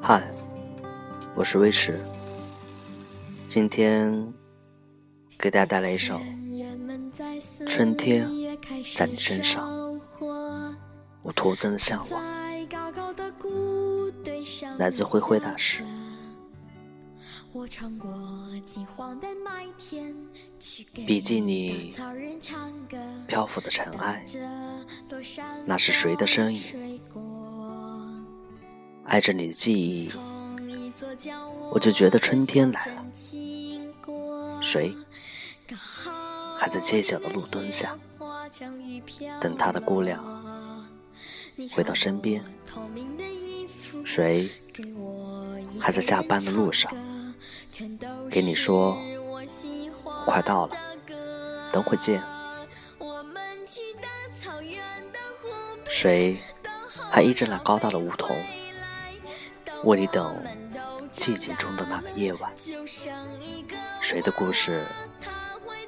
嗨，我是威驰，今天给大家带来一首《春天在你身上》，我徒增的向往，来自灰灰大师。比基尼漂浮的尘埃，那是谁的身影？挨着你的记忆，我就觉得春天来了。谁还在街角的路灯下等他的姑娘回到身边？谁还在下班的路上给你说快到了，等会见？谁还依着那高大的梧桐？为你等寂静中的那个夜晚，谁的故事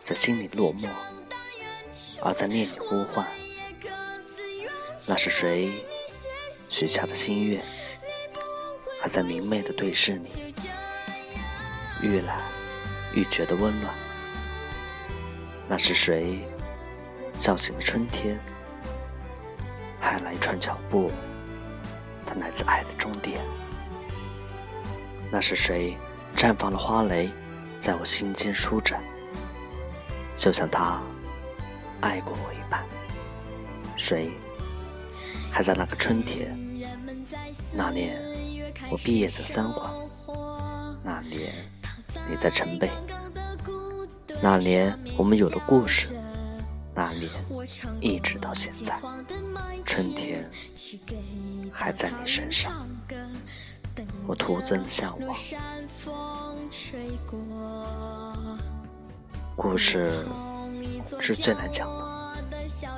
在心里落寞，而在念你呼唤？那是谁许下的心愿，还在明媚的对视你？愈来愈觉得温暖。那是谁叫醒了春天，还来一串脚步？它来自爱的终点。那是谁绽放了花蕾，在我心间舒展，就像他爱过我一般。谁还在那个春天？那年我毕业在三环，那年你在城北，那年我们有了故事，那年一直到现在，春天还在你身上。我徒增向往。故事是最难讲的，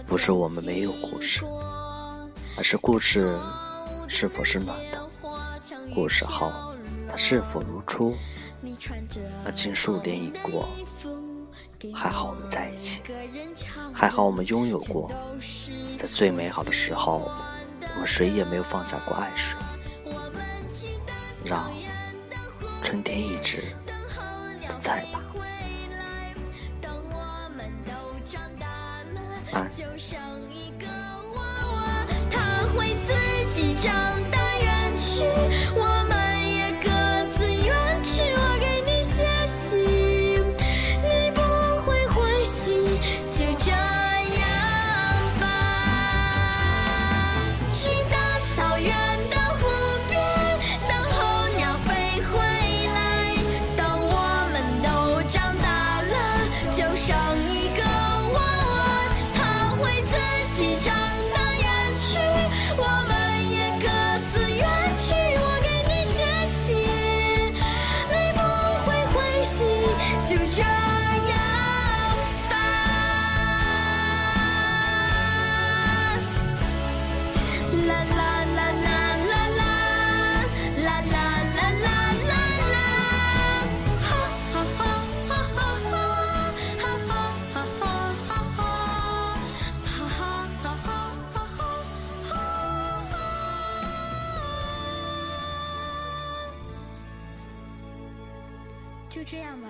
不是我们没有故事，而是故事是否是暖的。故事后，它是否如初？那经数年已过，还好我们在一起，还好我们拥有过，在最美好的时候，我们谁也没有放下过爱谁。让春天一直都在吧。安。就这样吧。